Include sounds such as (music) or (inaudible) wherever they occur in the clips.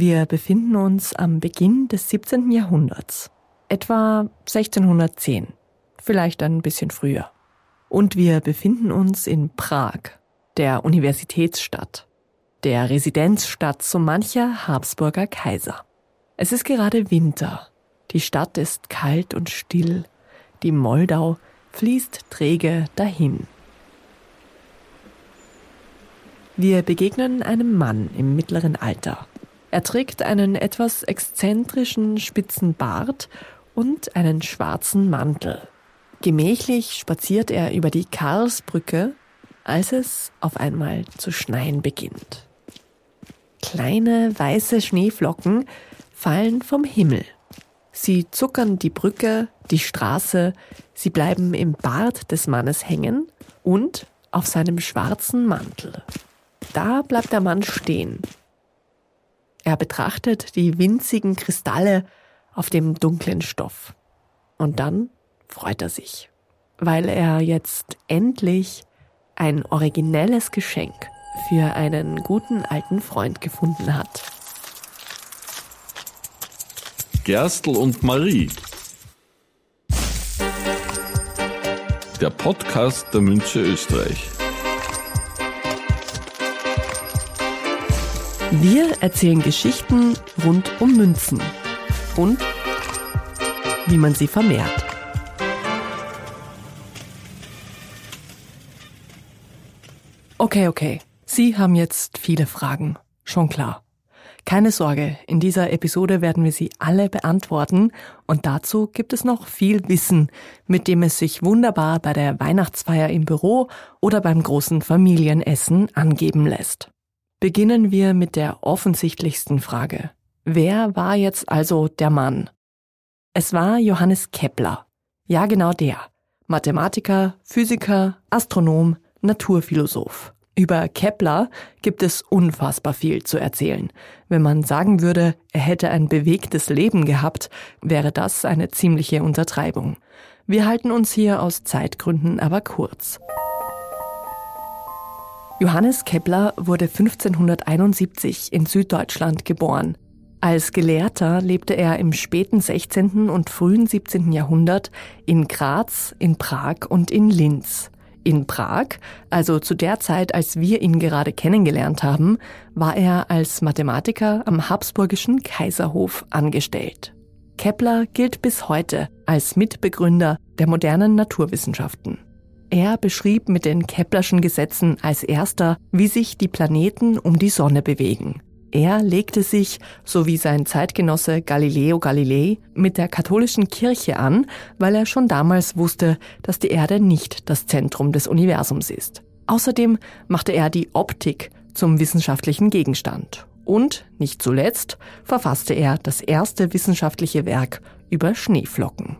Wir befinden uns am Beginn des 17. Jahrhunderts, etwa 1610, vielleicht ein bisschen früher. Und wir befinden uns in Prag, der Universitätsstadt, der Residenzstadt so mancher Habsburger Kaiser. Es ist gerade Winter, die Stadt ist kalt und still, die Moldau fließt träge dahin. Wir begegnen einem Mann im mittleren Alter. Er trägt einen etwas exzentrischen spitzen Bart und einen schwarzen Mantel. Gemächlich spaziert er über die Karlsbrücke, als es auf einmal zu schneien beginnt. Kleine weiße Schneeflocken fallen vom Himmel. Sie zuckern die Brücke, die Straße, sie bleiben im Bart des Mannes hängen und auf seinem schwarzen Mantel. Da bleibt der Mann stehen, er betrachtet die winzigen Kristalle auf dem dunklen Stoff. Und dann freut er sich, weil er jetzt endlich ein originelles Geschenk für einen guten alten Freund gefunden hat. Gerstl und Marie. Der Podcast der Münze Österreich. Wir erzählen Geschichten rund um Münzen und wie man sie vermehrt. Okay, okay. Sie haben jetzt viele Fragen. Schon klar. Keine Sorge, in dieser Episode werden wir sie alle beantworten und dazu gibt es noch viel Wissen, mit dem es sich wunderbar bei der Weihnachtsfeier im Büro oder beim großen Familienessen angeben lässt. Beginnen wir mit der offensichtlichsten Frage. Wer war jetzt also der Mann? Es war Johannes Kepler. Ja, genau der. Mathematiker, Physiker, Astronom, Naturphilosoph. Über Kepler gibt es unfassbar viel zu erzählen. Wenn man sagen würde, er hätte ein bewegtes Leben gehabt, wäre das eine ziemliche Untertreibung. Wir halten uns hier aus Zeitgründen aber kurz. Johannes Kepler wurde 1571 in Süddeutschland geboren. Als Gelehrter lebte er im späten 16. und frühen 17. Jahrhundert in Graz, in Prag und in Linz. In Prag, also zu der Zeit, als wir ihn gerade kennengelernt haben, war er als Mathematiker am Habsburgischen Kaiserhof angestellt. Kepler gilt bis heute als Mitbegründer der modernen Naturwissenschaften. Er beschrieb mit den Keplerschen Gesetzen als erster, wie sich die Planeten um die Sonne bewegen. Er legte sich, so wie sein Zeitgenosse Galileo Galilei, mit der katholischen Kirche an, weil er schon damals wusste, dass die Erde nicht das Zentrum des Universums ist. Außerdem machte er die Optik zum wissenschaftlichen Gegenstand. Und, nicht zuletzt, verfasste er das erste wissenschaftliche Werk über Schneeflocken.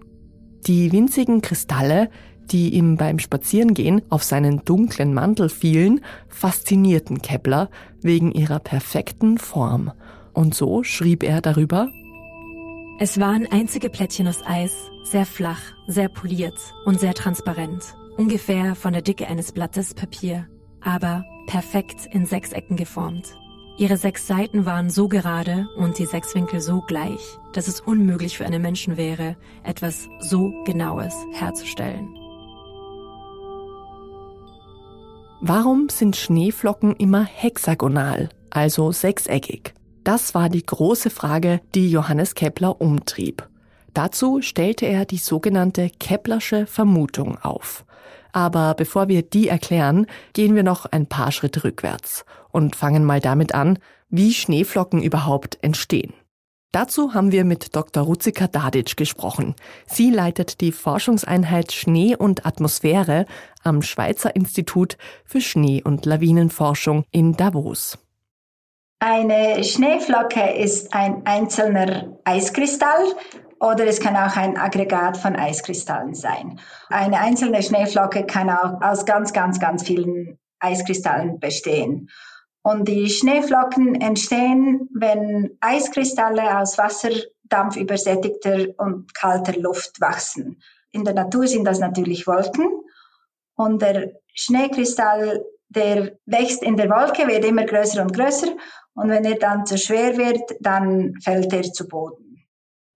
Die winzigen Kristalle, die ihm beim Spazierengehen auf seinen dunklen Mantel fielen, faszinierten Kepler wegen ihrer perfekten Form. Und so schrieb er darüber Es waren einzige Plättchen aus Eis, sehr flach, sehr poliert und sehr transparent, ungefähr von der Dicke eines Blattes Papier, aber perfekt in sechs Ecken geformt. Ihre sechs Seiten waren so gerade und die sechs Winkel so gleich, dass es unmöglich für einen Menschen wäre, etwas so Genaues herzustellen. Warum sind Schneeflocken immer hexagonal, also sechseckig? Das war die große Frage, die Johannes Kepler umtrieb. Dazu stellte er die sogenannte Keplersche Vermutung auf. Aber bevor wir die erklären, gehen wir noch ein paar Schritte rückwärts und fangen mal damit an, wie Schneeflocken überhaupt entstehen. Dazu haben wir mit Dr. Ruzika Dadic gesprochen. Sie leitet die Forschungseinheit Schnee und Atmosphäre am Schweizer Institut für Schnee- und Lawinenforschung in Davos. Eine Schneeflocke ist ein einzelner Eiskristall oder es kann auch ein Aggregat von Eiskristallen sein. Eine einzelne Schneeflocke kann auch aus ganz, ganz, ganz vielen Eiskristallen bestehen. Und die Schneeflocken entstehen, wenn Eiskristalle aus Wasserdampf übersättigter und kalter Luft wachsen. In der Natur sind das natürlich Wolken. Und der Schneekristall der wächst in der Wolke, wird immer größer und größer und wenn er dann zu schwer wird, dann fällt er zu Boden.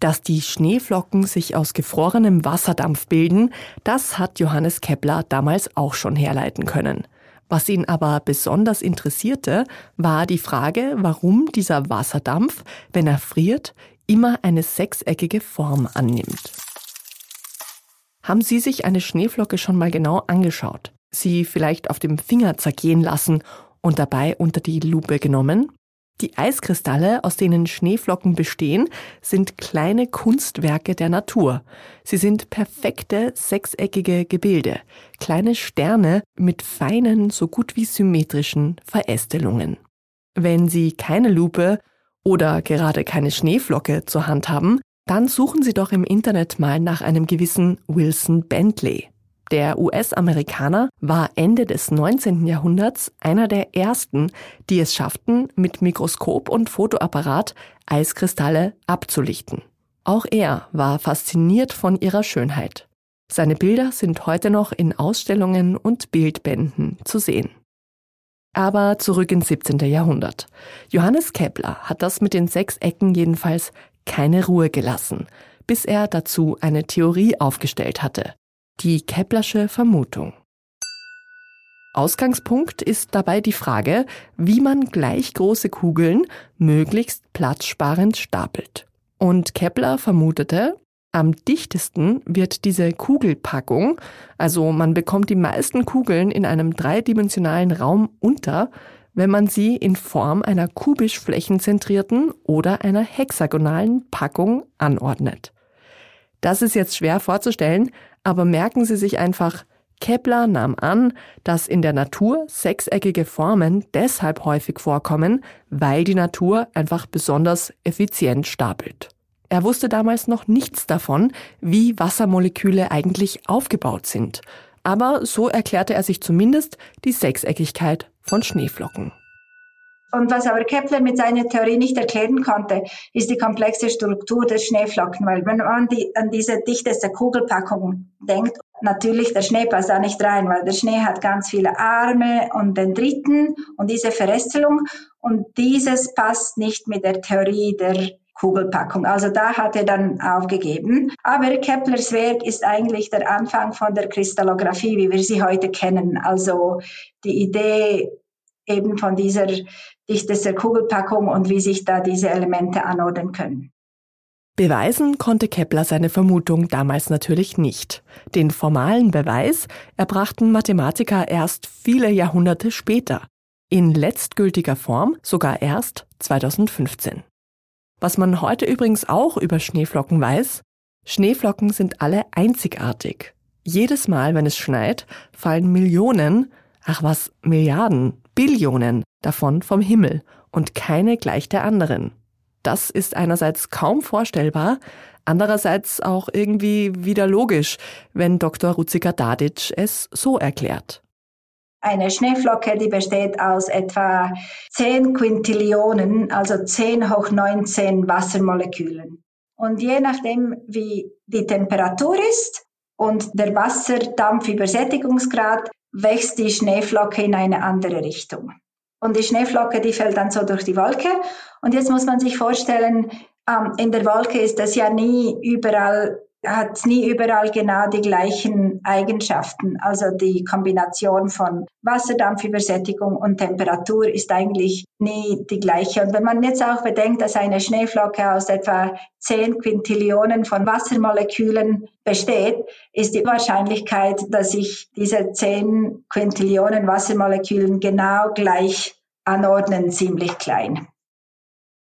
Dass die Schneeflocken sich aus gefrorenem Wasserdampf bilden, das hat Johannes Kepler damals auch schon herleiten können. Was ihn aber besonders interessierte, war die Frage, warum dieser Wasserdampf, wenn er friert, immer eine sechseckige Form annimmt. Haben Sie sich eine Schneeflocke schon mal genau angeschaut? Sie vielleicht auf dem Finger zergehen lassen und dabei unter die Lupe genommen? Die Eiskristalle, aus denen Schneeflocken bestehen, sind kleine Kunstwerke der Natur. Sie sind perfekte sechseckige Gebilde, kleine Sterne mit feinen, so gut wie symmetrischen Verästelungen. Wenn Sie keine Lupe oder gerade keine Schneeflocke zur Hand haben, dann suchen Sie doch im Internet mal nach einem gewissen Wilson Bentley. Der US-Amerikaner war Ende des 19. Jahrhunderts einer der ersten, die es schafften, mit Mikroskop und Fotoapparat Eiskristalle abzulichten. Auch er war fasziniert von ihrer Schönheit. Seine Bilder sind heute noch in Ausstellungen und Bildbänden zu sehen. Aber zurück ins 17. Jahrhundert. Johannes Kepler hat das mit den sechs Ecken jedenfalls keine Ruhe gelassen, bis er dazu eine Theorie aufgestellt hatte. Die Keplersche Vermutung. Ausgangspunkt ist dabei die Frage, wie man gleich große Kugeln möglichst platzsparend stapelt. Und Kepler vermutete, am dichtesten wird diese Kugelpackung, also man bekommt die meisten Kugeln in einem dreidimensionalen Raum unter, wenn man sie in Form einer kubisch flächenzentrierten oder einer hexagonalen Packung anordnet. Das ist jetzt schwer vorzustellen, aber merken Sie sich einfach, Kepler nahm an, dass in der Natur sechseckige Formen deshalb häufig vorkommen, weil die Natur einfach besonders effizient stapelt. Er wusste damals noch nichts davon, wie Wassermoleküle eigentlich aufgebaut sind. Aber so erklärte er sich zumindest die Sechseckigkeit von Schneeflocken. Und was aber Kepler mit seiner Theorie nicht erklären konnte, ist die komplexe Struktur der Schneeflocken, weil wenn man die, an diese dichteste Kugelpackung denkt, natürlich der Schnee passt da nicht rein, weil der Schnee hat ganz viele Arme und Dendriten und diese Verästelung und dieses passt nicht mit der Theorie der Kugelpackung. Also da hat er dann aufgegeben. Aber Keplers Werk ist eigentlich der Anfang von der Kristallographie, wie wir sie heute kennen. Also die Idee eben von dieser dichtester Kugelpackung und wie sich da diese Elemente anordnen können. Beweisen konnte Kepler seine Vermutung damals natürlich nicht. Den formalen Beweis erbrachten Mathematiker erst viele Jahrhunderte später. In letztgültiger Form sogar erst 2015. Was man heute übrigens auch über Schneeflocken weiß, Schneeflocken sind alle einzigartig. Jedes Mal, wenn es schneit, fallen Millionen, ach was, Milliarden, Billionen davon vom Himmel und keine gleich der anderen. Das ist einerseits kaum vorstellbar, andererseits auch irgendwie wieder logisch, wenn Dr. Ruzika Dadic es so erklärt. Eine Schneeflocke, die besteht aus etwa 10 Quintillionen, also 10 hoch 19 Wassermolekülen. Und je nachdem, wie die Temperatur ist und der Wasserdampfübersättigungsgrad, wächst die Schneeflocke in eine andere Richtung. Und die Schneeflocke, die fällt dann so durch die Wolke. Und jetzt muss man sich vorstellen, ähm, in der Wolke ist das ja nie überall hat nie überall genau die gleichen Eigenschaften. Also die Kombination von Wasserdampfübersättigung und Temperatur ist eigentlich nie die gleiche. Und wenn man jetzt auch bedenkt, dass eine Schneeflocke aus etwa 10 Quintillionen von Wassermolekülen besteht, ist die Wahrscheinlichkeit, dass sich diese 10 Quintillionen Wassermolekülen genau gleich anordnen, ziemlich klein.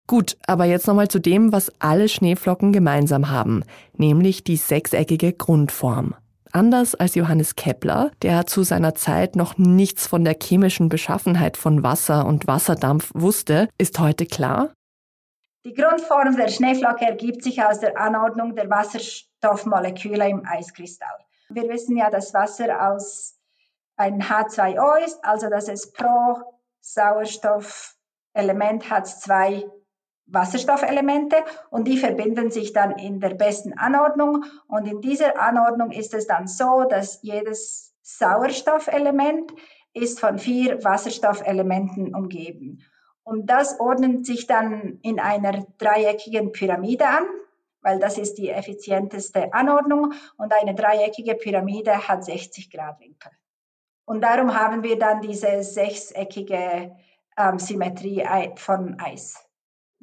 Gut, aber jetzt nochmal zu dem, was alle Schneeflocken gemeinsam haben, nämlich die sechseckige Grundform. Anders als Johannes Kepler, der zu seiner Zeit noch nichts von der chemischen Beschaffenheit von Wasser und Wasserdampf wusste, ist heute klar, die Grundform der Schneeflocke ergibt sich aus der Anordnung der Wasserstoffmoleküle im Eiskristall. Wir wissen ja, dass Wasser aus ein H2O ist, also dass es pro Sauerstoffelement hat zwei Wasserstoffelemente und die verbinden sich dann in der besten Anordnung. Und in dieser Anordnung ist es dann so, dass jedes Sauerstoffelement ist von vier Wasserstoffelementen umgeben. Und das ordnet sich dann in einer dreieckigen Pyramide an, weil das ist die effizienteste Anordnung und eine dreieckige Pyramide hat 60 Grad Winkel. Und darum haben wir dann diese sechseckige ähm, Symmetrie von Eis.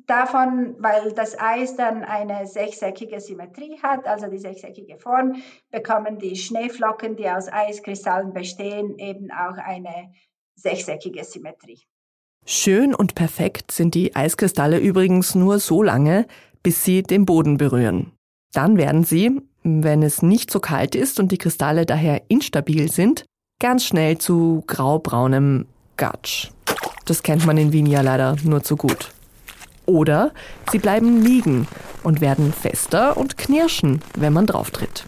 Davon, weil das Eis dann eine sechseckige Symmetrie hat, also die sechseckige Form, bekommen die Schneeflocken, die aus Eiskristallen bestehen, eben auch eine sechseckige Symmetrie. Schön und perfekt sind die Eiskristalle übrigens nur so lange, bis sie den Boden berühren. Dann werden sie, wenn es nicht so kalt ist und die Kristalle daher instabil sind, ganz schnell zu graubraunem Gatsch. Das kennt man in Wien ja leider nur zu gut. Oder sie bleiben liegen und werden fester und knirschen, wenn man drauftritt.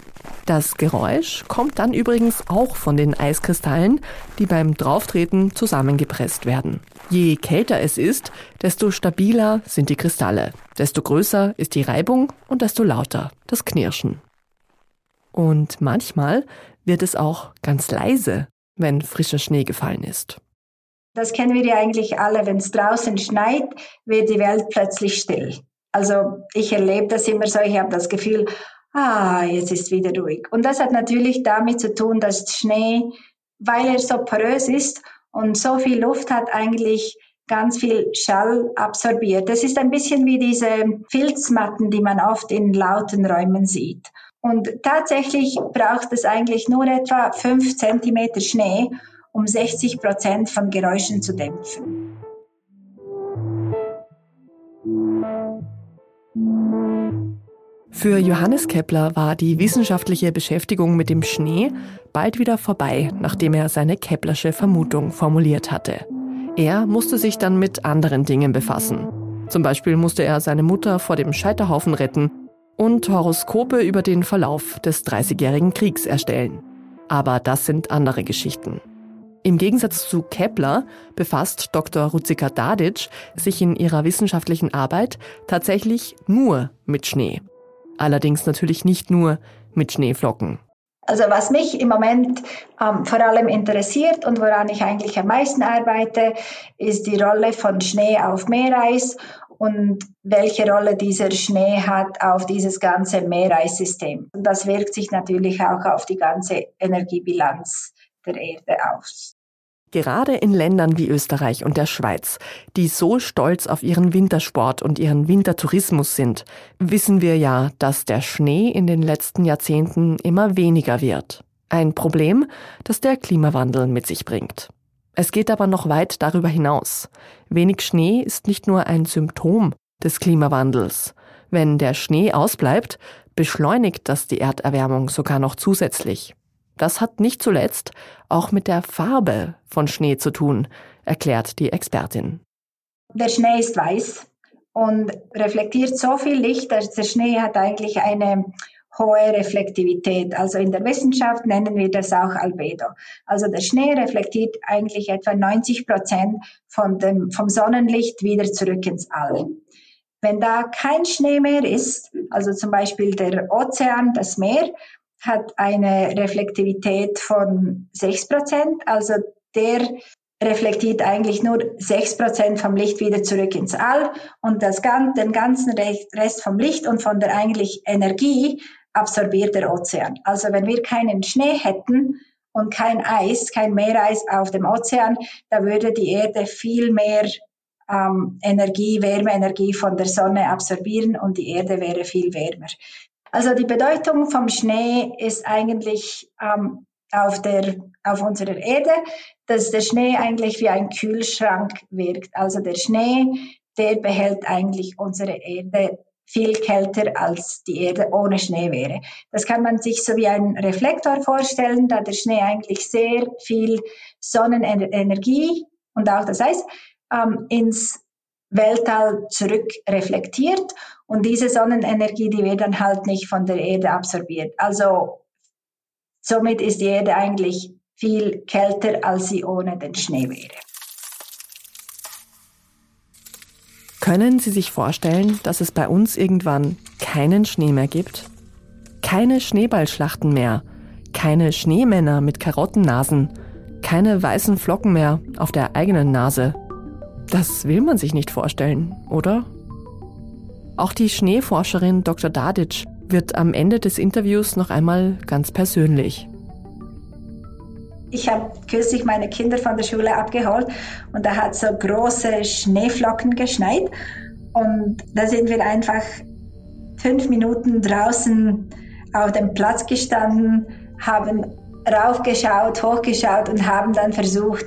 Das Geräusch kommt dann übrigens auch von den Eiskristallen, die beim Drauftreten zusammengepresst werden. Je kälter es ist, desto stabiler sind die Kristalle, desto größer ist die Reibung und desto lauter das Knirschen. Und manchmal wird es auch ganz leise, wenn frischer Schnee gefallen ist. Das kennen wir ja eigentlich alle. Wenn es draußen schneit, wird die Welt plötzlich still. Also ich erlebe das immer so, ich habe das Gefühl, ah, jetzt ist wieder ruhig. Und das hat natürlich damit zu tun, dass Schnee, weil er so porös ist und so viel Luft hat, eigentlich ganz viel Schall absorbiert. Das ist ein bisschen wie diese Filzmatten, die man oft in lauten Räumen sieht. Und tatsächlich braucht es eigentlich nur etwa fünf Zentimeter Schnee, um 60 Prozent von Geräuschen zu dämpfen. Für Johannes Kepler war die wissenschaftliche Beschäftigung mit dem Schnee bald wieder vorbei, nachdem er seine Keplersche Vermutung formuliert hatte. Er musste sich dann mit anderen Dingen befassen. Zum Beispiel musste er seine Mutter vor dem Scheiterhaufen retten und Horoskope über den Verlauf des Dreißigjährigen Kriegs erstellen. Aber das sind andere Geschichten. Im Gegensatz zu Kepler befasst Dr. Ruzika Dadic sich in ihrer wissenschaftlichen Arbeit tatsächlich nur mit Schnee. Allerdings natürlich nicht nur mit Schneeflocken. Also was mich im Moment ähm, vor allem interessiert und woran ich eigentlich am meisten arbeite, ist die Rolle von Schnee auf Meereis und welche Rolle dieser Schnee hat auf dieses ganze Meereissystem. Und das wirkt sich natürlich auch auf die ganze Energiebilanz der Erde aus. Gerade in Ländern wie Österreich und der Schweiz, die so stolz auf ihren Wintersport und ihren Wintertourismus sind, wissen wir ja, dass der Schnee in den letzten Jahrzehnten immer weniger wird. Ein Problem, das der Klimawandel mit sich bringt. Es geht aber noch weit darüber hinaus. Wenig Schnee ist nicht nur ein Symptom des Klimawandels. Wenn der Schnee ausbleibt, beschleunigt das die Erderwärmung sogar noch zusätzlich. Das hat nicht zuletzt auch mit der Farbe von Schnee zu tun, erklärt die Expertin. Der Schnee ist weiß und reflektiert so viel Licht, dass der Schnee hat eigentlich eine hohe Reflektivität. Also in der Wissenschaft nennen wir das auch Albedo. Also der Schnee reflektiert eigentlich etwa 90 Prozent von dem, vom Sonnenlicht wieder zurück ins All. Wenn da kein Schnee mehr ist, also zum Beispiel der Ozean, das Meer, hat eine Reflektivität von 6 Prozent. Also der reflektiert eigentlich nur 6 Prozent vom Licht wieder zurück ins All und das, den ganzen Rest vom Licht und von der eigentlich Energie absorbiert der Ozean. Also wenn wir keinen Schnee hätten und kein Eis, kein Meereis auf dem Ozean, da würde die Erde viel mehr ähm, Energie, Wärmeenergie von der Sonne absorbieren und die Erde wäre viel wärmer. Also die Bedeutung vom Schnee ist eigentlich ähm, auf, der, auf unserer Erde, dass der Schnee eigentlich wie ein Kühlschrank wirkt. Also der Schnee, der behält eigentlich unsere Erde viel kälter als die Erde ohne Schnee wäre. Das kann man sich so wie ein Reflektor vorstellen, da der Schnee eigentlich sehr viel Sonnenenergie und auch das Eis ähm, ins Weltall zurückreflektiert und diese Sonnenenergie, die wird dann halt nicht von der Erde absorbiert. Also somit ist die Erde eigentlich viel kälter, als sie ohne den Schnee wäre. Können Sie sich vorstellen, dass es bei uns irgendwann keinen Schnee mehr gibt? Keine Schneeballschlachten mehr, keine Schneemänner mit Karottennasen, keine weißen Flocken mehr auf der eigenen Nase. Das will man sich nicht vorstellen, oder? Auch die Schneeforscherin Dr. Dadic wird am Ende des Interviews noch einmal ganz persönlich. Ich habe kürzlich meine Kinder von der Schule abgeholt und da hat so große Schneeflocken geschneit und da sind wir einfach fünf Minuten draußen auf dem Platz gestanden, haben raufgeschaut, hochgeschaut und haben dann versucht,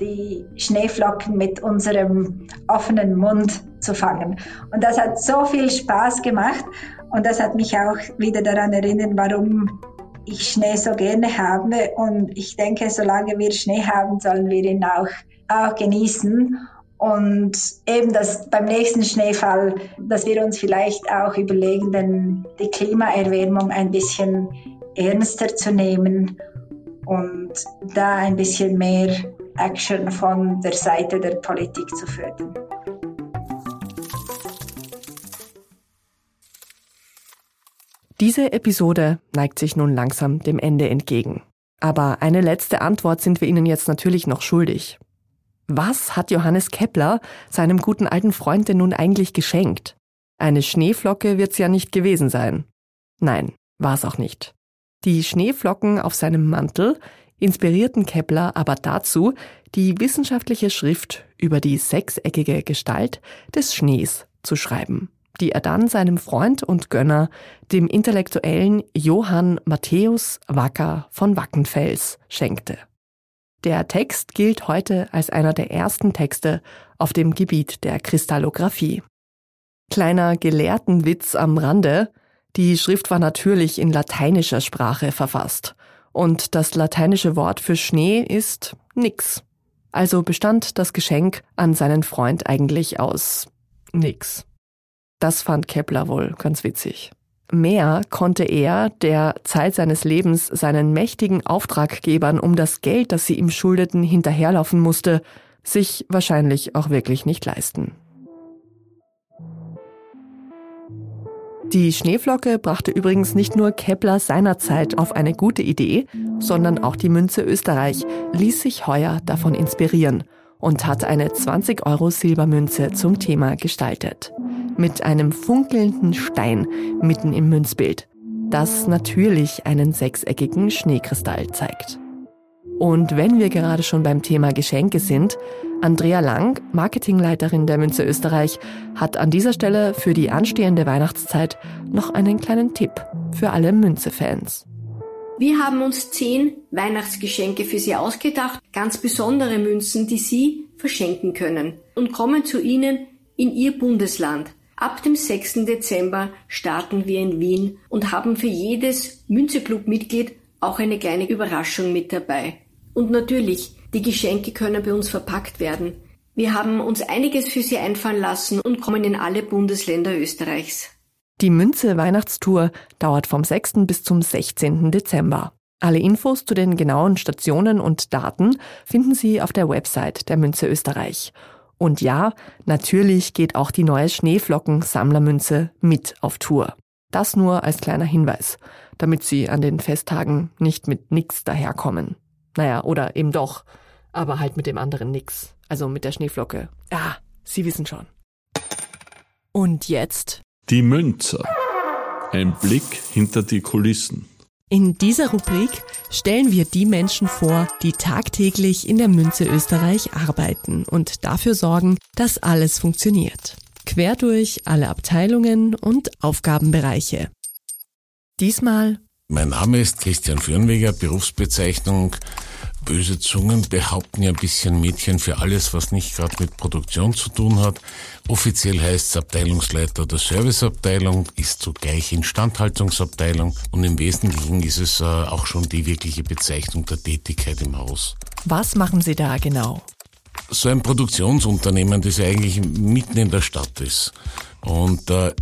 die Schneeflocken mit unserem offenen Mund zu fangen. Und das hat so viel Spaß gemacht und das hat mich auch wieder daran erinnert, warum ich Schnee so gerne habe. Und ich denke, solange wir Schnee haben, sollen wir ihn auch, auch genießen. Und eben das beim nächsten Schneefall, dass wir uns vielleicht auch überlegen, denn die Klimaerwärmung ein bisschen ernster zu nehmen und da ein bisschen mehr Action von der Seite der Politik zu fördern. Diese Episode neigt sich nun langsam dem Ende entgegen. Aber eine letzte Antwort sind wir Ihnen jetzt natürlich noch schuldig. Was hat Johannes Kepler seinem guten alten Freund denn nun eigentlich geschenkt? Eine Schneeflocke wird's ja nicht gewesen sein. Nein, war es auch nicht. Die Schneeflocken auf seinem Mantel inspirierten Kepler aber dazu, die wissenschaftliche Schrift über die sechseckige Gestalt des Schnees zu schreiben, die er dann seinem Freund und Gönner, dem intellektuellen Johann Matthäus Wacker von Wackenfels, schenkte. Der Text gilt heute als einer der ersten Texte auf dem Gebiet der Kristallographie. Kleiner Gelehrtenwitz am Rande, die Schrift war natürlich in lateinischer Sprache verfasst. Und das lateinische Wort für Schnee ist nix. Also bestand das Geschenk an seinen Freund eigentlich aus nix. Das fand Kepler wohl ganz witzig. Mehr konnte er, der Zeit seines Lebens seinen mächtigen Auftraggebern um das Geld, das sie ihm schuldeten, hinterherlaufen musste, sich wahrscheinlich auch wirklich nicht leisten. Die Schneeflocke brachte übrigens nicht nur Kepler seinerzeit auf eine gute Idee, sondern auch die Münze Österreich ließ sich heuer davon inspirieren und hat eine 20 Euro Silbermünze zum Thema gestaltet. Mit einem funkelnden Stein mitten im Münzbild, das natürlich einen sechseckigen Schneekristall zeigt. Und wenn wir gerade schon beim Thema Geschenke sind, Andrea Lang, Marketingleiterin der Münze Österreich, hat an dieser Stelle für die anstehende Weihnachtszeit noch einen kleinen Tipp für alle Münze-Fans. Wir haben uns zehn Weihnachtsgeschenke für Sie ausgedacht, ganz besondere Münzen, die Sie verschenken können und kommen zu Ihnen in Ihr Bundesland. Ab dem 6. Dezember starten wir in Wien und haben für jedes Münzeclub-Mitglied auch eine kleine Überraschung mit dabei. Und natürlich, die Geschenke können bei uns verpackt werden. Wir haben uns einiges für Sie einfallen lassen und kommen in alle Bundesländer Österreichs. Die Münze Weihnachtstour dauert vom 6. bis zum 16. Dezember. Alle Infos zu den genauen Stationen und Daten finden Sie auf der Website der Münze Österreich. Und ja, natürlich geht auch die neue Schneeflocken-Sammlermünze mit auf Tour. Das nur als kleiner Hinweis, damit Sie an den Festtagen nicht mit nix daherkommen. Naja, oder eben doch, aber halt mit dem anderen nix. Also mit der Schneeflocke. Ja, Sie wissen schon. Und jetzt? Die Münzer. Ein Blick hinter die Kulissen. In dieser Rubrik stellen wir die Menschen vor, die tagtäglich in der Münze Österreich arbeiten und dafür sorgen, dass alles funktioniert. Quer durch alle Abteilungen und Aufgabenbereiche. Diesmal mein Name ist Christian Fürnweger, Berufsbezeichnung. Böse Zungen behaupten ja ein bisschen Mädchen für alles, was nicht gerade mit Produktion zu tun hat. Offiziell heißt es Abteilungsleiter der Serviceabteilung, ist zugleich Instandhaltungsabteilung und im Wesentlichen ist es äh, auch schon die wirkliche Bezeichnung der Tätigkeit im Haus. Was machen Sie da genau? So ein Produktionsunternehmen, das ja eigentlich mitten in der Stadt ist. Und äh,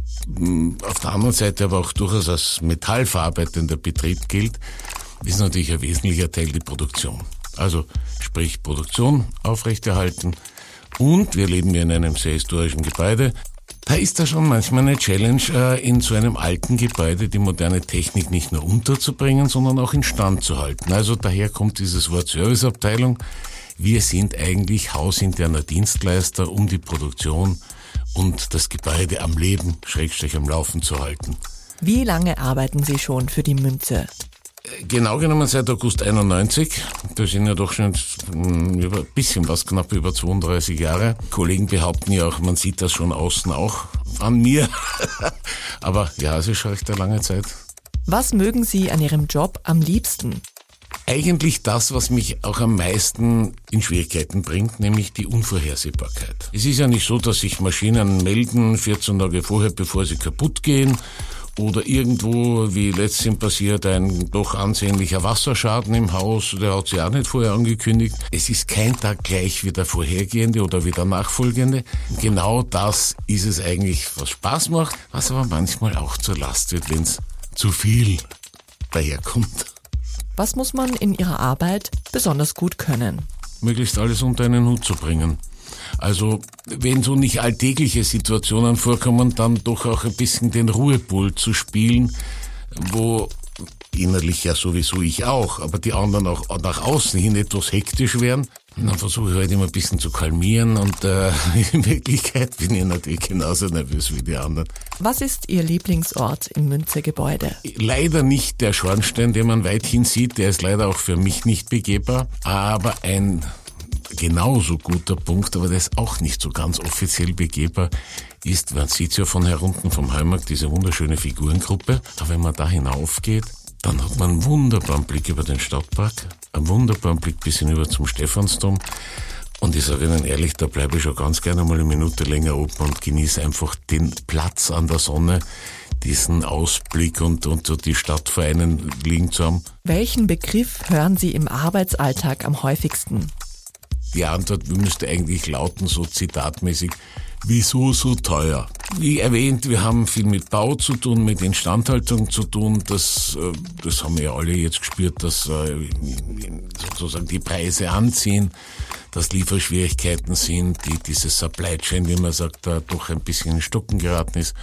auf der anderen Seite aber auch durchaus als metallverarbeitender Betrieb gilt, ist natürlich ein wesentlicher Teil die Produktion. Also sprich Produktion aufrechterhalten und wir leben hier in einem sehr historischen Gebäude. Da ist da schon manchmal eine Challenge, äh, in so einem alten Gebäude die moderne Technik nicht nur unterzubringen, sondern auch in Stand zu halten. Also daher kommt dieses Wort Serviceabteilung. Wir sind eigentlich hausinterner Dienstleister, um die Produktion und das Gebäude am Leben, Schrägstrich am Laufen zu halten. Wie lange arbeiten Sie schon für die Münze? Genau genommen seit August 91. Das sind ja doch schon ein bisschen was, knapp über 32 Jahre. Kollegen behaupten ja auch, man sieht das schon außen auch an mir. (laughs) Aber ja, es ist schon recht eine lange Zeit. Was mögen Sie an Ihrem Job am liebsten? Eigentlich das, was mich auch am meisten in Schwierigkeiten bringt, nämlich die Unvorhersehbarkeit. Es ist ja nicht so, dass sich Maschinen melden 14 Tage vorher, bevor sie kaputt gehen oder irgendwo, wie letztens passiert, ein doch ansehnlicher Wasserschaden im Haus, der hat sich auch nicht vorher angekündigt. Es ist kein Tag gleich wie der vorhergehende oder wie der nachfolgende. Genau das ist es eigentlich, was Spaß macht, was aber manchmal auch zur Last wird, wenn es zu viel daherkommt. Was muss man in Ihrer Arbeit besonders gut können? Möglichst alles unter einen Hut zu bringen. Also wenn so nicht alltägliche Situationen vorkommen, dann doch auch ein bisschen den Ruhepol zu spielen, wo innerlich ja sowieso ich auch, aber die anderen auch nach außen hin etwas hektisch werden. Und dann versuche ich halt immer ein bisschen zu kalmieren und äh, (laughs) in Wirklichkeit bin ich natürlich genauso nervös wie die anderen. Was ist Ihr Lieblingsort im Münze-Gebäude? Leider nicht der Schornstein, den man weithin sieht, der ist leider auch für mich nicht begehbar, aber ein genauso guter Punkt, aber der ist auch nicht so ganz offiziell begehbar, ist, man sieht ja von herunten vom Heimarkt diese wunderschöne Figurengruppe, aber wenn man da hinaufgeht, dann hat man einen wunderbaren Blick über den Stadtpark, einen wunderbaren Blick bis hinüber zum Stephansdom. Und ich sage Ihnen ehrlich, da bleibe ich schon ganz gerne mal eine Minute länger oben und genieße einfach den Platz an der Sonne, diesen Ausblick und, und so die Stadt vor einen liegen zu haben. Welchen Begriff hören Sie im Arbeitsalltag am häufigsten? Die Antwort müsste eigentlich lauten, so zitatmäßig, wieso so teuer? Wie erwähnt, wir haben viel mit Bau zu tun, mit Instandhaltung zu tun. Das, äh, das haben wir alle jetzt gespürt, dass äh, sozusagen die Preise anziehen, dass Lieferschwierigkeiten sind, die diese Supply Chain, wie man sagt, da doch ein bisschen in Stocken geraten ist.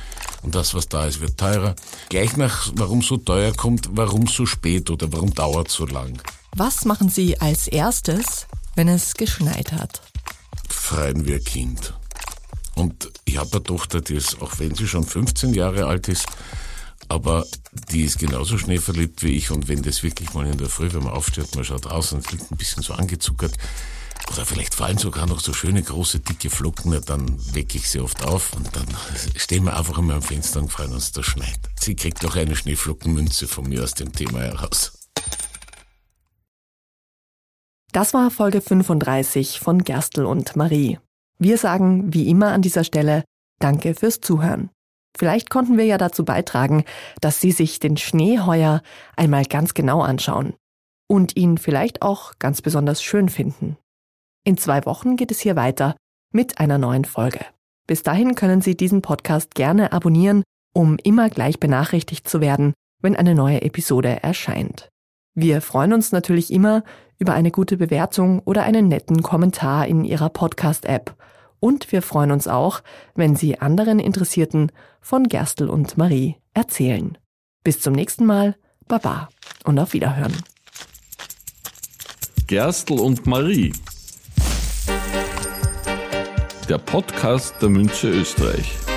Und das, was da ist, wird teurer. Gleich nach, warum so teuer kommt, warum so spät oder warum dauert so lang. Was machen Sie als erstes, wenn es geschneit hat? Freien wir Kind. Und ich habe eine Tochter, die ist, auch wenn sie schon 15 Jahre alt ist, aber die ist genauso schneeverliebt wie ich. Und wenn das wirklich mal in der Früh, wenn man aufsteht, man schaut raus und es liegt ein bisschen so angezuckert, oder vielleicht fallen sogar noch so schöne große dicke Flocken, dann wecke ich sie oft auf und dann stehen wir einfach einmal am Fenster und freuen uns, dass es schneit. Sie kriegt auch eine Schneeflockenmünze von mir aus dem Thema heraus. Das war Folge 35 von Gerstl und Marie. Wir sagen wie immer an dieser Stelle Danke fürs Zuhören. Vielleicht konnten wir ja dazu beitragen, dass Sie sich den Schnee heuer einmal ganz genau anschauen und ihn vielleicht auch ganz besonders schön finden. In zwei Wochen geht es hier weiter mit einer neuen Folge. Bis dahin können Sie diesen Podcast gerne abonnieren, um immer gleich benachrichtigt zu werden, wenn eine neue Episode erscheint. Wir freuen uns natürlich immer über eine gute Bewertung oder einen netten Kommentar in Ihrer Podcast-App. Und wir freuen uns auch, wenn Sie anderen Interessierten von Gerstl und Marie erzählen. Bis zum nächsten Mal, Baba und auf Wiederhören. Gerstl und Marie. Der Podcast der Münze Österreich.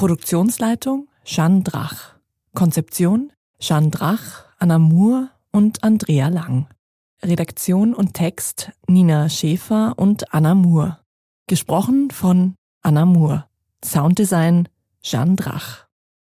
Produktionsleitung Jeanne Drach. Konzeption Jeanne Drach, Anna Moore und Andrea Lang. Redaktion und Text Nina Schäfer und Anna Moore. Gesprochen von Anna Moore. Sounddesign Jeanne Drach.